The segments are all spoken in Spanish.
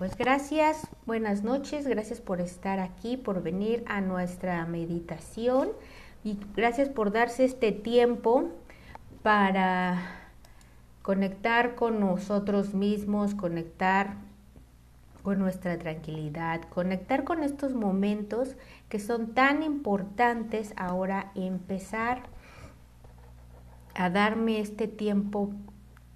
pues gracias, buenas noches, gracias por estar aquí, por venir a nuestra meditación y gracias por darse este tiempo para conectar con nosotros mismos, conectar con nuestra tranquilidad, conectar con estos momentos que son tan importantes ahora, empezar a darme este tiempo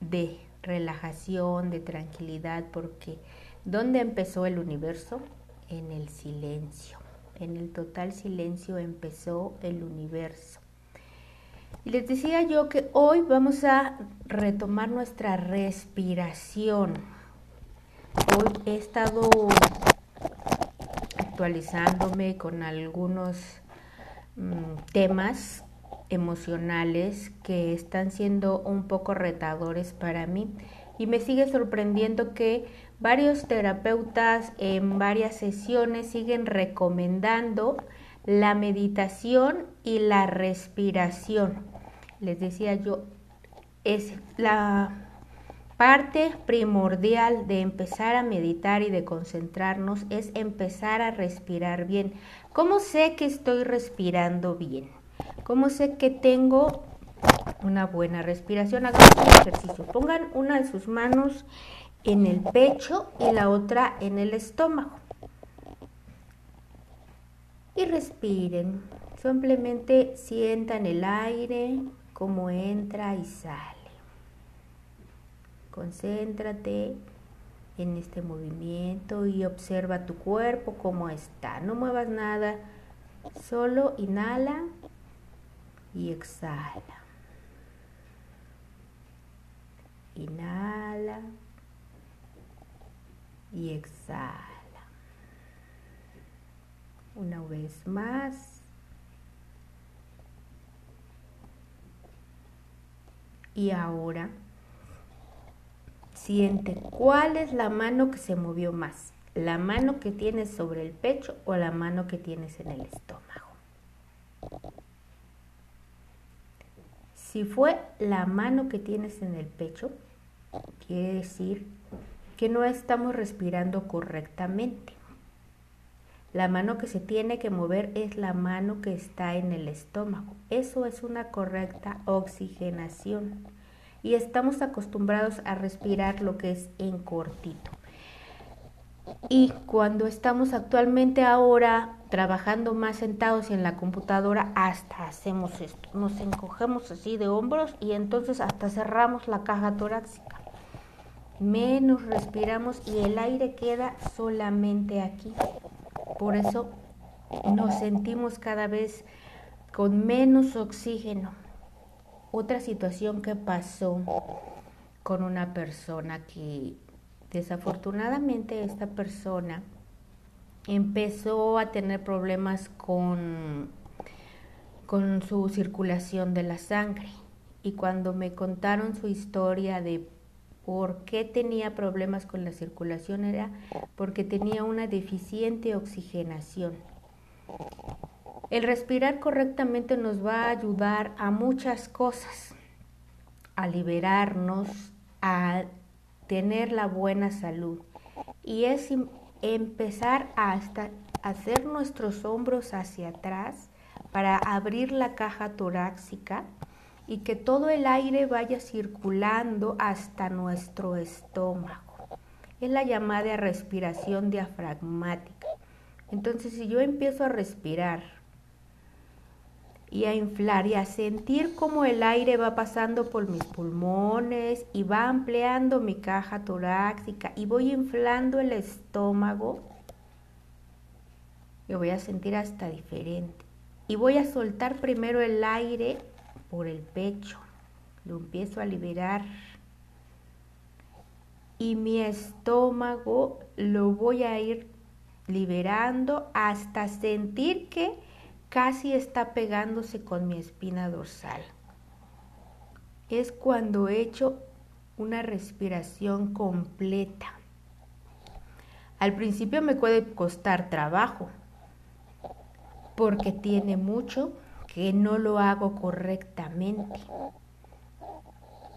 de relajación, de tranquilidad, porque ¿dónde empezó el universo? En el silencio, en el total silencio empezó el universo. Y les decía yo que hoy vamos a retomar nuestra respiración. Hoy he estado actualizándome con algunos mm, temas emocionales que están siendo un poco retadores para mí y me sigue sorprendiendo que varios terapeutas en varias sesiones siguen recomendando la meditación y la respiración. Les decía yo, es la parte primordial de empezar a meditar y de concentrarnos es empezar a respirar bien. ¿Cómo sé que estoy respirando bien? ¿Cómo sé que tengo una buena respiración? Hagan un ejercicio. Pongan una de sus manos en el pecho y la otra en el estómago. Y respiren. Simplemente sientan el aire, cómo entra y sale. Concéntrate en este movimiento y observa tu cuerpo cómo está. No muevas nada, solo inhala y exhala. Inhala y exhala. Una vez más. Y ahora siente cuál es la mano que se movió más. La mano que tienes sobre el pecho o la mano que tienes en el estómago. Si fue la mano que tienes en el pecho, quiere decir que no estamos respirando correctamente. La mano que se tiene que mover es la mano que está en el estómago. Eso es una correcta oxigenación. Y estamos acostumbrados a respirar lo que es en cortito. Y cuando estamos actualmente ahora trabajando más sentados en la computadora, hasta hacemos esto, nos encogemos así de hombros y entonces hasta cerramos la caja torácica. Menos respiramos y el aire queda solamente aquí. Por eso nos sentimos cada vez con menos oxígeno. Otra situación que pasó con una persona que Desafortunadamente esta persona empezó a tener problemas con, con su circulación de la sangre y cuando me contaron su historia de por qué tenía problemas con la circulación era porque tenía una deficiente oxigenación. El respirar correctamente nos va a ayudar a muchas cosas, a liberarnos, a tener la buena salud. Y es empezar hasta hacer nuestros hombros hacia atrás para abrir la caja torácica y que todo el aire vaya circulando hasta nuestro estómago. Es la llamada respiración diafragmática. Entonces, si yo empiezo a respirar y a inflar y a sentir cómo el aire va pasando por mis pulmones y va ampliando mi caja torácica y voy inflando el estómago. Yo voy a sentir hasta diferente. Y voy a soltar primero el aire por el pecho. Lo empiezo a liberar. Y mi estómago lo voy a ir liberando hasta sentir que casi está pegándose con mi espina dorsal. Es cuando he hecho una respiración completa. Al principio me puede costar trabajo porque tiene mucho que no lo hago correctamente.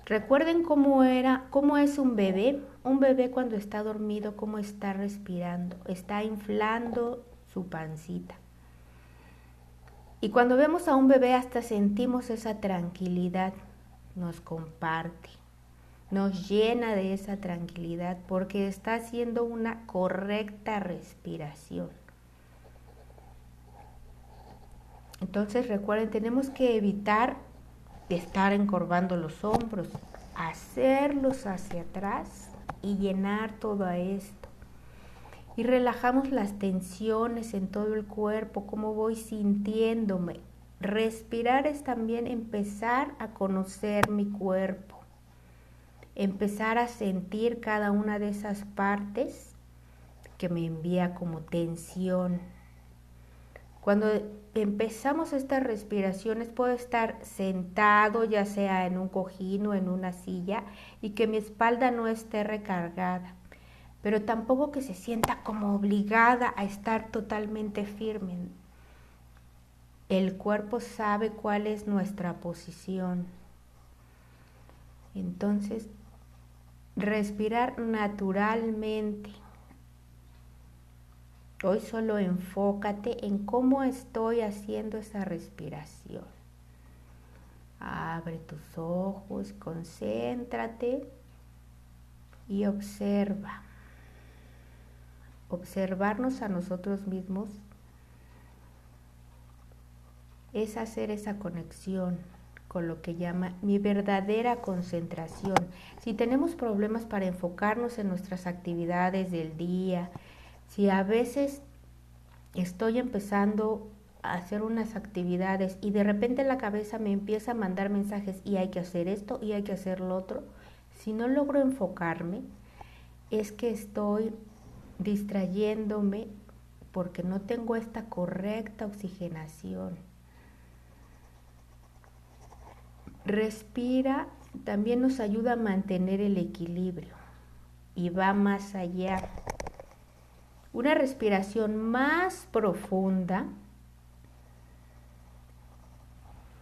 Recuerden cómo era, cómo es un bebé. Un bebé cuando está dormido, cómo está respirando. Está inflando su pancita. Y cuando vemos a un bebé hasta sentimos esa tranquilidad. Nos comparte, nos llena de esa tranquilidad porque está haciendo una correcta respiración. Entonces recuerden, tenemos que evitar estar encorvando los hombros, hacerlos hacia atrás y llenar todo esto. Y relajamos las tensiones en todo el cuerpo, cómo voy sintiéndome. Respirar es también empezar a conocer mi cuerpo, empezar a sentir cada una de esas partes que me envía como tensión cuando empezamos estas respiraciones puedo estar sentado ya sea en un cojín o en una silla y que mi espalda no esté recargada, pero tampoco que se sienta como obligada a estar totalmente firme. El cuerpo sabe cuál es nuestra posición. Entonces, respirar naturalmente Hoy solo enfócate en cómo estoy haciendo esa respiración. Abre tus ojos, concéntrate y observa. Observarnos a nosotros mismos es hacer esa conexión con lo que llama mi verdadera concentración. Si tenemos problemas para enfocarnos en nuestras actividades del día, si a veces estoy empezando a hacer unas actividades y de repente la cabeza me empieza a mandar mensajes y hay que hacer esto y hay que hacer lo otro, si no logro enfocarme, es que estoy distrayéndome porque no tengo esta correcta oxigenación. Respira también nos ayuda a mantener el equilibrio y va más allá una respiración más profunda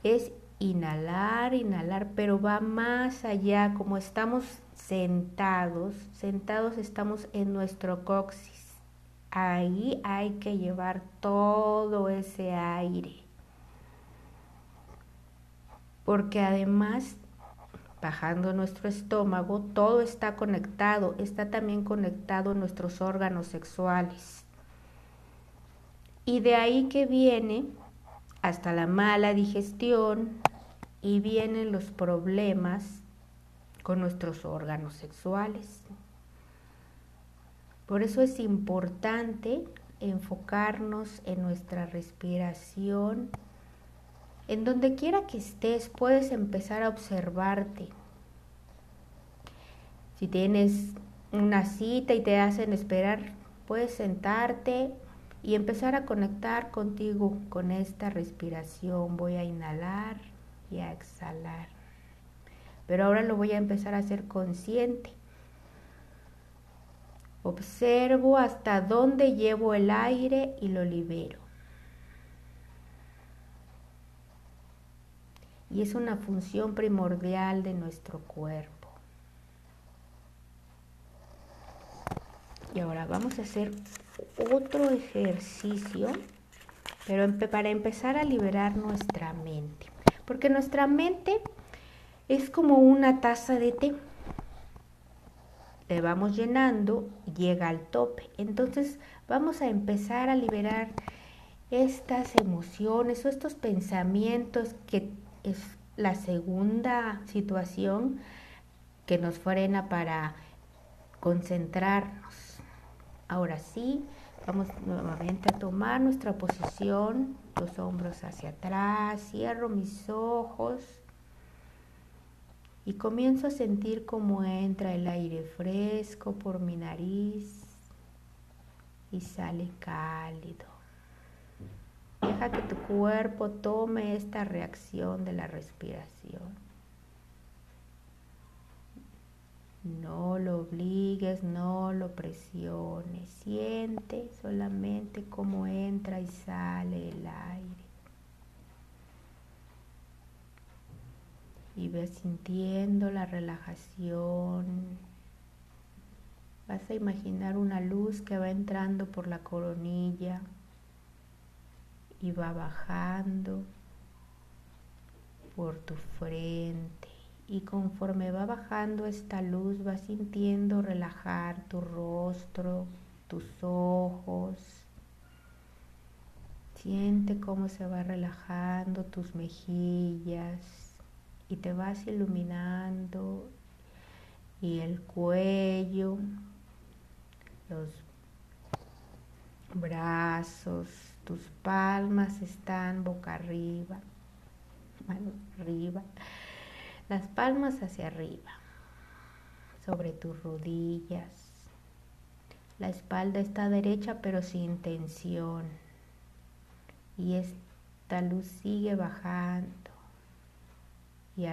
es inhalar, inhalar, pero va más allá, como estamos sentados, sentados estamos en nuestro coxis. Ahí hay que llevar todo ese aire. Porque además bajando nuestro estómago, todo está conectado, está también conectado nuestros órganos sexuales. Y de ahí que viene hasta la mala digestión y vienen los problemas con nuestros órganos sexuales. Por eso es importante enfocarnos en nuestra respiración en donde quiera que estés, puedes empezar a observarte. Si tienes una cita y te hacen esperar, puedes sentarte y empezar a conectar contigo con esta respiración. Voy a inhalar y a exhalar. Pero ahora lo voy a empezar a hacer consciente. Observo hasta dónde llevo el aire y lo libero. y es una función primordial de nuestro cuerpo. Y ahora vamos a hacer otro ejercicio, pero para empezar a liberar nuestra mente. Porque nuestra mente es como una taza de té. Le vamos llenando, llega al tope. Entonces vamos a empezar a liberar estas emociones o estos pensamientos que es la segunda situación que nos frena para concentrarnos. Ahora sí, vamos nuevamente a tomar nuestra posición, los hombros hacia atrás, cierro mis ojos y comienzo a sentir cómo entra el aire fresco por mi nariz y sale cálido. Deja que tu cuerpo tome esta reacción de la respiración. No lo obligues, no lo presiones. Siente solamente cómo entra y sale el aire. Y ves sintiendo la relajación. Vas a imaginar una luz que va entrando por la coronilla y va bajando por tu frente. Y conforme va bajando esta luz, vas sintiendo relajar tu rostro, tus ojos. Siente cómo se va relajando tus mejillas y te vas iluminando y el cuello, los brazos, tus palmas están boca arriba, mano arriba, las palmas hacia arriba, sobre tus rodillas. La espalda está derecha pero sin tensión y esta luz sigue bajando y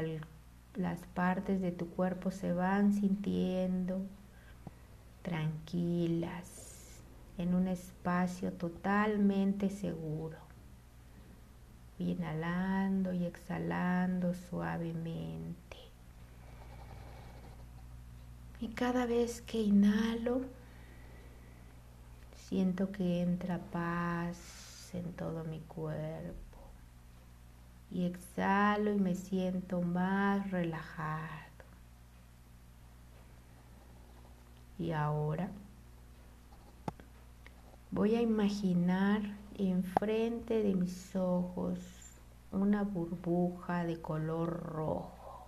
las partes de tu cuerpo se van sintiendo tranquilas en un espacio totalmente seguro. Inhalando y exhalando suavemente. Y cada vez que inhalo, siento que entra paz en todo mi cuerpo y exhalo y me siento más relajado. Y ahora voy a imaginar enfrente de mis ojos una burbuja de color rojo.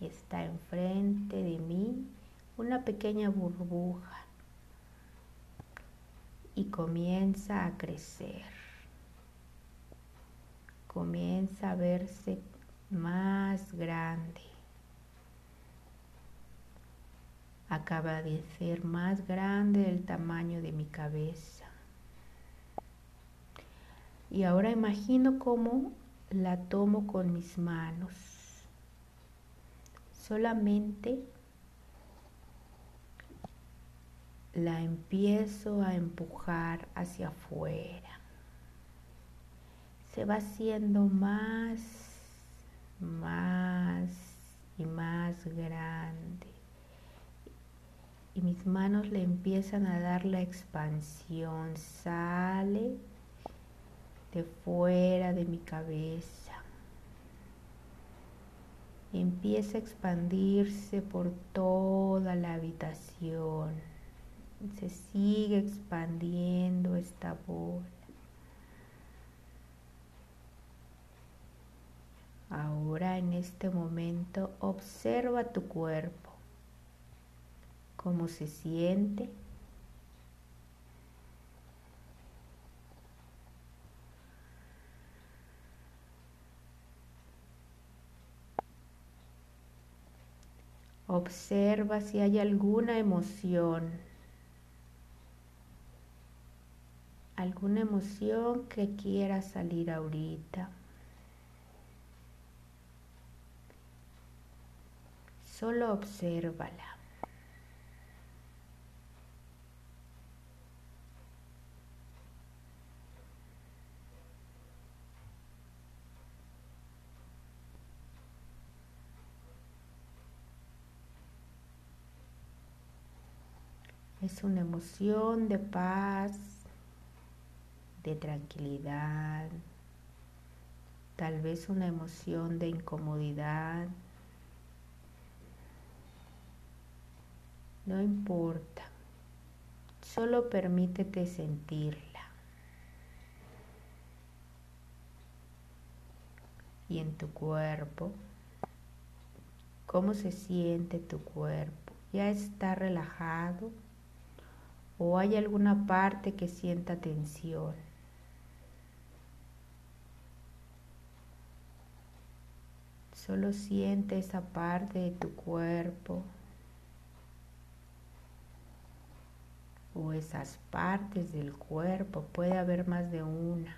Está enfrente de mí una pequeña burbuja y comienza a crecer comienza a verse más grande. Acaba de ser más grande el tamaño de mi cabeza. Y ahora imagino cómo la tomo con mis manos. Solamente la empiezo a empujar hacia afuera se va haciendo más, más y más grande. Y mis manos le empiezan a dar la expansión. Sale de fuera de mi cabeza. empieza a expandirse por toda la habitación. Se sigue expandiendo esta bola. Ahora en este momento observa tu cuerpo, cómo se siente. Observa si hay alguna emoción, alguna emoción que quiera salir ahorita. Solo obsérvala. Es una emoción de paz, de tranquilidad, tal vez una emoción de incomodidad, No importa, solo permítete sentirla. Y en tu cuerpo, ¿cómo se siente tu cuerpo? ¿Ya está relajado? ¿O hay alguna parte que sienta tensión? Solo siente esa parte de tu cuerpo esas partes del cuerpo, puede haber más de una.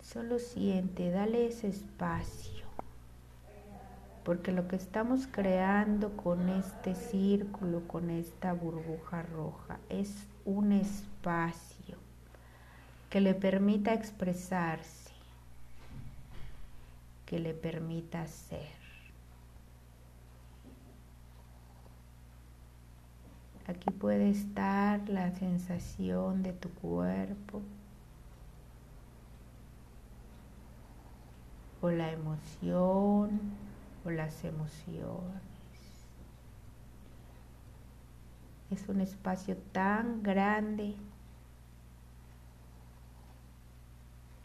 Solo siente, dale ese espacio, porque lo que estamos creando con este círculo, con esta burbuja roja, es un espacio que le permita expresarse, que le permita ser. Aquí puede estar la sensación de tu cuerpo o la emoción o las emociones. Es un espacio tan grande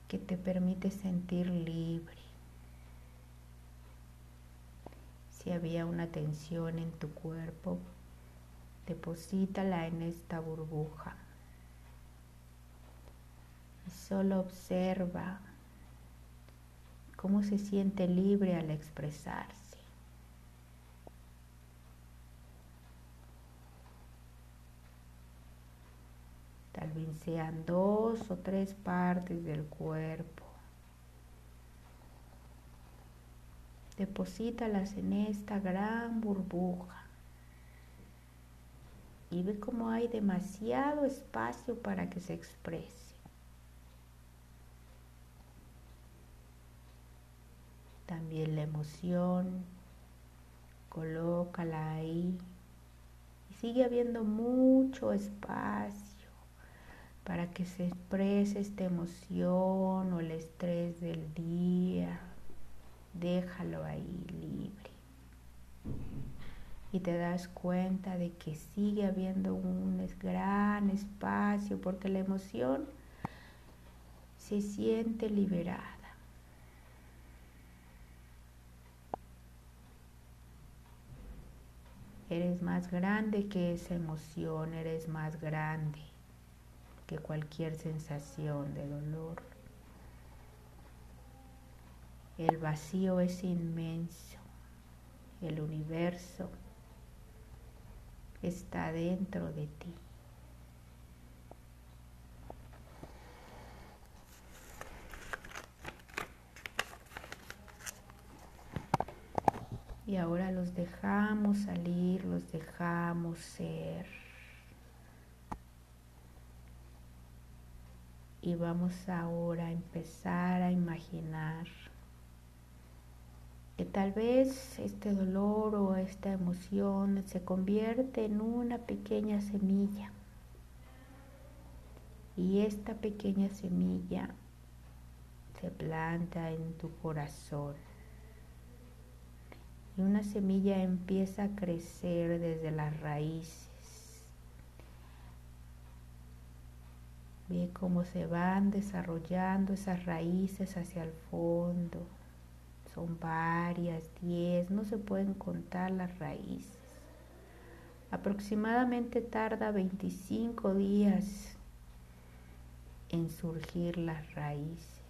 que te permite sentir libre. Si había una tensión en tu cuerpo, deposítala en esta burbuja. Y solo observa cómo se siente libre al expresarse. Tal vez sean dos o tres partes del cuerpo. Deposítalas en esta gran burbuja y ve cómo hay demasiado espacio para que se exprese. También la emoción, colócala ahí y sigue habiendo mucho espacio para que se exprese esta emoción o el estrés del día. Déjalo ahí libre y te das cuenta de que sigue habiendo un gran espacio porque la emoción se siente liberada. Eres más grande que esa emoción, eres más grande que cualquier sensación de dolor. El vacío es inmenso, el universo está dentro de ti. Y ahora los dejamos salir, los dejamos ser. Y vamos ahora a empezar a imaginar tal vez este dolor o esta emoción se convierte en una pequeña semilla. Y esta pequeña semilla se planta en tu corazón. Y una semilla empieza a crecer desde las raíces. Ve cómo se van desarrollando esas raíces hacia el fondo son varias, diez, no se pueden contar las raíces. Aproximadamente tarda 25 días en surgir las raíces.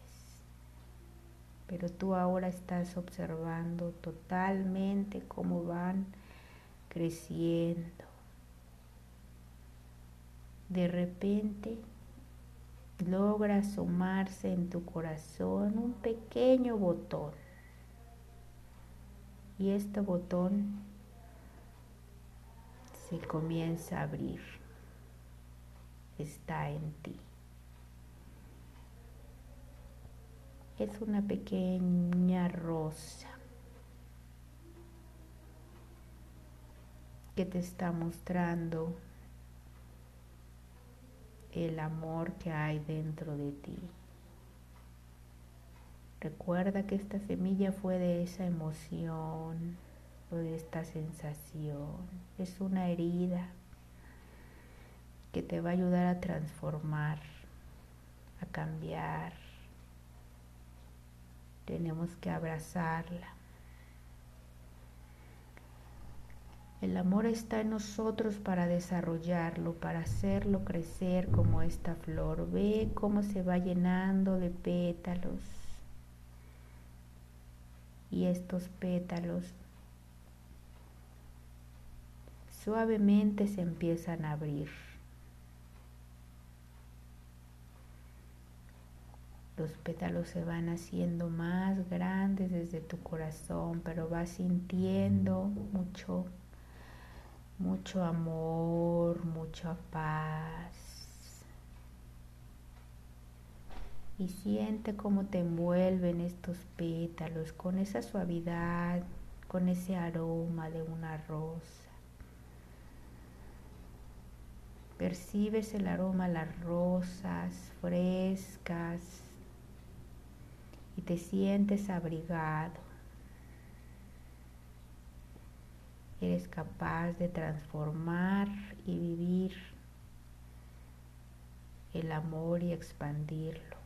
Pero tú ahora estás observando totalmente cómo van creciendo. De repente logra asomarse en tu corazón un pequeño botón y este botón se comienza a abrir. Está en ti. Es una pequeña rosa que te está mostrando el amor que hay dentro de ti. Recuerda que esta semilla fue de esa emoción o de esta sensación. Es una herida que te va a ayudar a transformar, a cambiar. Tenemos que abrazarla. El amor está en nosotros para desarrollarlo, para hacerlo crecer como esta flor. Ve cómo se va llenando de pétalos y estos pétalos suavemente se empiezan a abrir. Los pétalos se van haciendo más grandes desde tu corazón, pero vas sintiendo mucho, mucho amor, mucha paz. Y siente cómo te envuelven estos pétalos con esa suavidad, con ese aroma de una rosa. Percibes el aroma las rosas frescas y te sientes abrigado. Eres capaz de transformar y vivir el amor y expandirlo.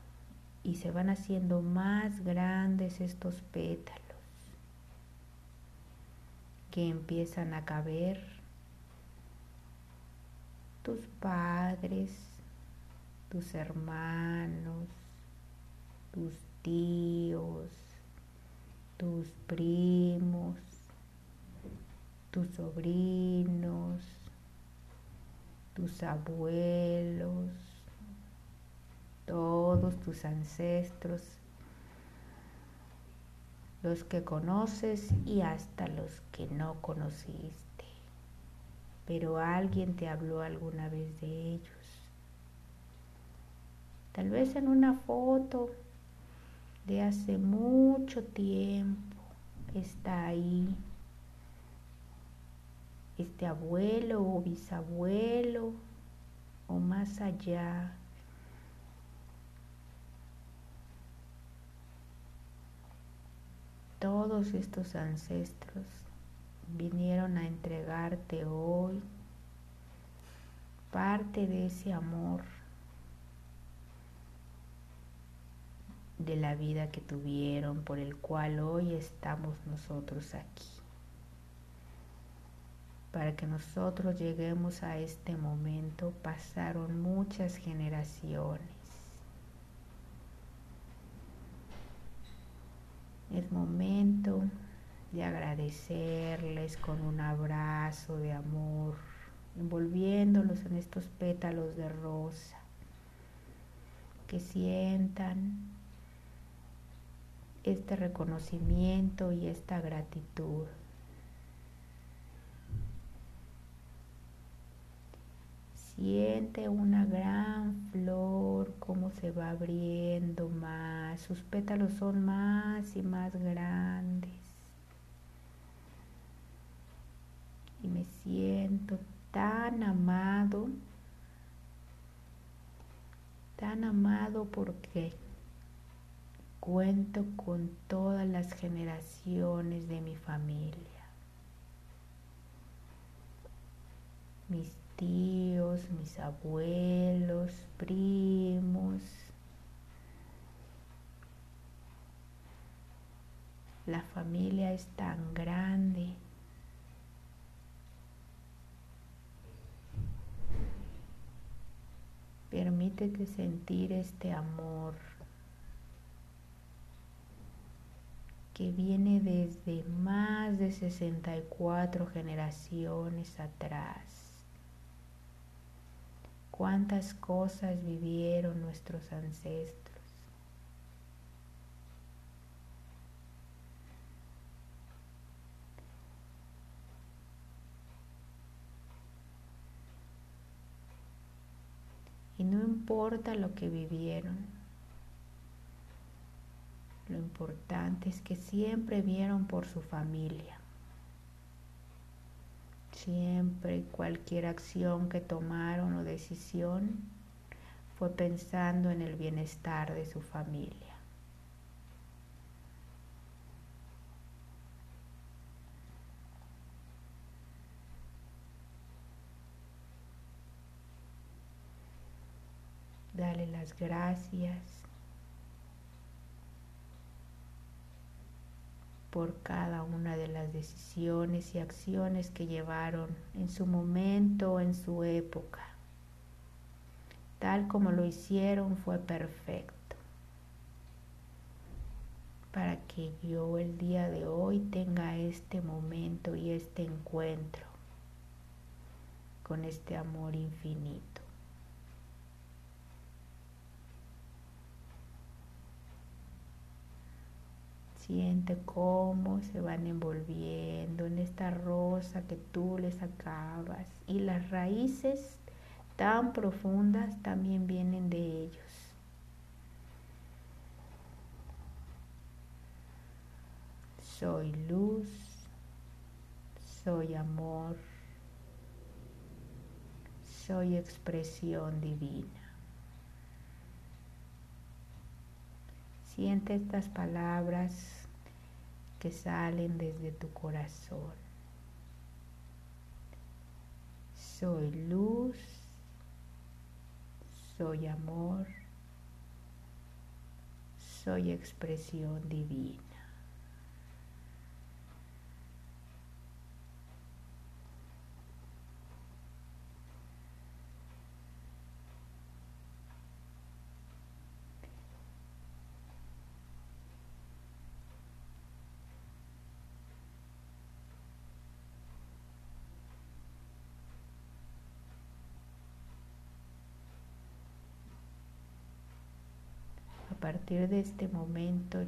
Y se van haciendo más grandes estos pétalos que empiezan a caber. Tus padres, tus hermanos, tus tíos, tus primos, tus sobrinos, tus abuelos, todos tus ancestros, los que conoces y hasta los que no conociste. Pero alguien te habló alguna vez de ellos. Tal vez en una foto de hace mucho tiempo está ahí este abuelo o bisabuelo o más allá todos estos ancestros vinieron a entregarte hoy parte de ese amor de la vida que tuvieron por el cual hoy estamos nosotros aquí. Para que nosotros lleguemos a este momento pasaron muchas generaciones Es momento de agradecerles con un abrazo de amor, envolviéndolos en estos pétalos de rosa, que sientan este reconocimiento y esta gratitud. Siente una gran flor como se va abriendo más. Sus pétalos son más y más grandes. Y me siento tan amado, tan amado porque cuento con todas las generaciones de mi familia. Mis tíos, mis abuelos, primos. La familia es tan grande. Permítete sentir este amor que viene desde más de 64 generaciones atrás cuántas cosas vivieron nuestros ancestros. Y no importa lo que vivieron, lo importante es que siempre vieron por su familia. Siempre cualquier acción que tomaron o decisión fue pensando en el bienestar de su familia. Dale las gracias por cada una de las decisiones y acciones que llevaron en su momento, en su época. Tal como lo hicieron fue perfecto. Para que yo el día de hoy tenga este momento y este encuentro con este amor infinito. Siente cómo se van envolviendo en esta rosa que tú les acabas. Y las raíces tan profundas también vienen de ellos. Soy luz, soy amor, soy expresión divina. Siente estas palabras que salen desde tu corazón. Soy luz, soy amor, soy expresión divina. A de este momento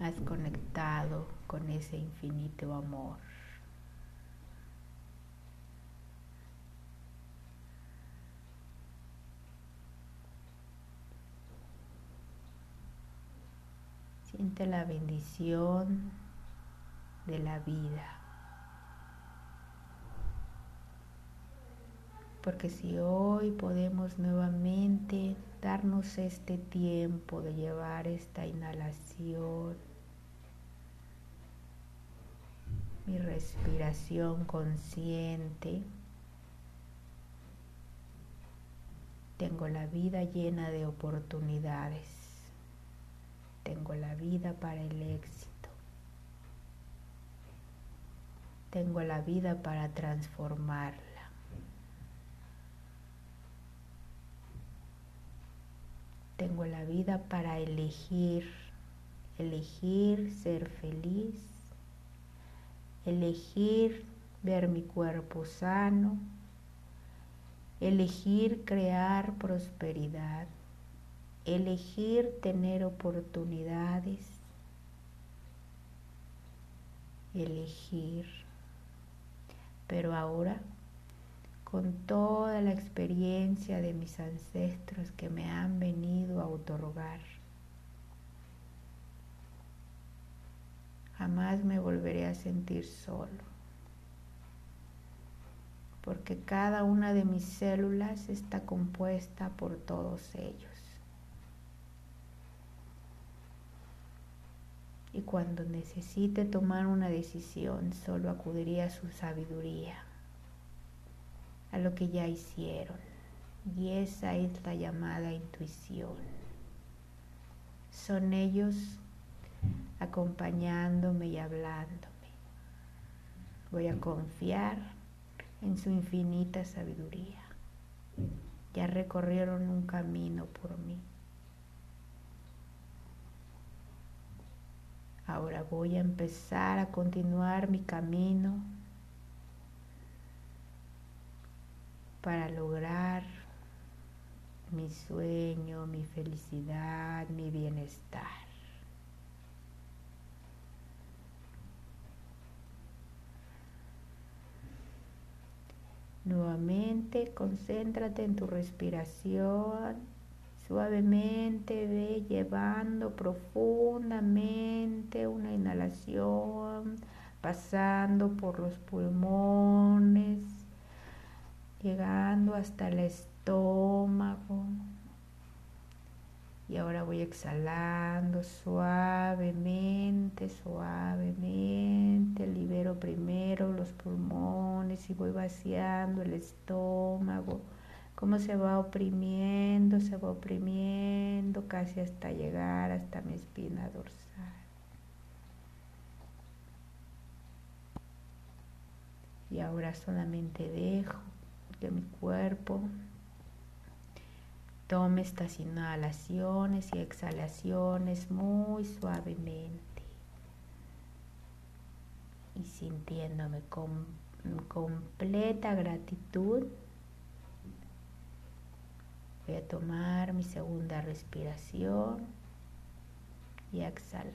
has conectado con ese infinito amor. Siente la bendición de la vida. Porque si hoy podemos nuevamente darnos este tiempo de llevar esta inhalación, mi respiración consciente. Tengo la vida llena de oportunidades. Tengo la vida para el éxito. Tengo la vida para transformarla. Tengo la vida para elegir, elegir ser feliz, elegir ver mi cuerpo sano, elegir crear prosperidad, elegir tener oportunidades, elegir. Pero ahora con toda la experiencia de mis ancestros que me han venido a otorgar. Jamás me volveré a sentir solo, porque cada una de mis células está compuesta por todos ellos. Y cuando necesite tomar una decisión, solo acudiría a su sabiduría a lo que ya hicieron. Y esa es la llamada intuición. Son ellos acompañándome y hablándome. Voy a confiar en su infinita sabiduría. Ya recorrieron un camino por mí. Ahora voy a empezar a continuar mi camino para lograr mi sueño, mi felicidad, mi bienestar. Nuevamente, concéntrate en tu respiración. Suavemente ve llevando profundamente una inhalación, pasando por los pulmones llegando hasta el estómago. Y ahora voy exhalando suavemente, suavemente. Libero primero los pulmones y voy vaciando el estómago. Cómo se va oprimiendo, se va oprimiendo casi hasta llegar hasta mi espina dorsal. Y ahora solamente dejo que mi cuerpo tome estas inhalaciones y exhalaciones muy suavemente y sintiéndome con completa gratitud. Voy a tomar mi segunda respiración y exhalar.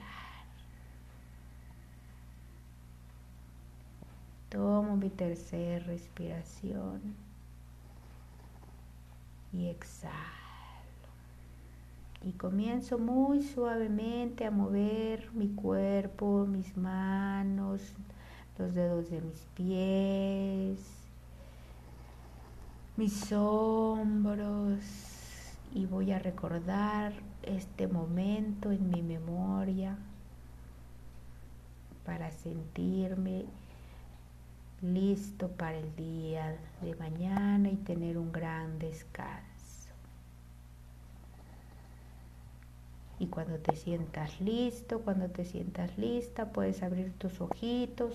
Tomo mi tercera respiración y exhalo. Y comienzo muy suavemente a mover mi cuerpo, mis manos, los dedos de mis pies, mis hombros y voy a recordar este momento en mi memoria para sentirme listo para el día de mañana y tener un gran descanso. Y cuando te sientas listo, cuando te sientas lista, puedes abrir tus ojitos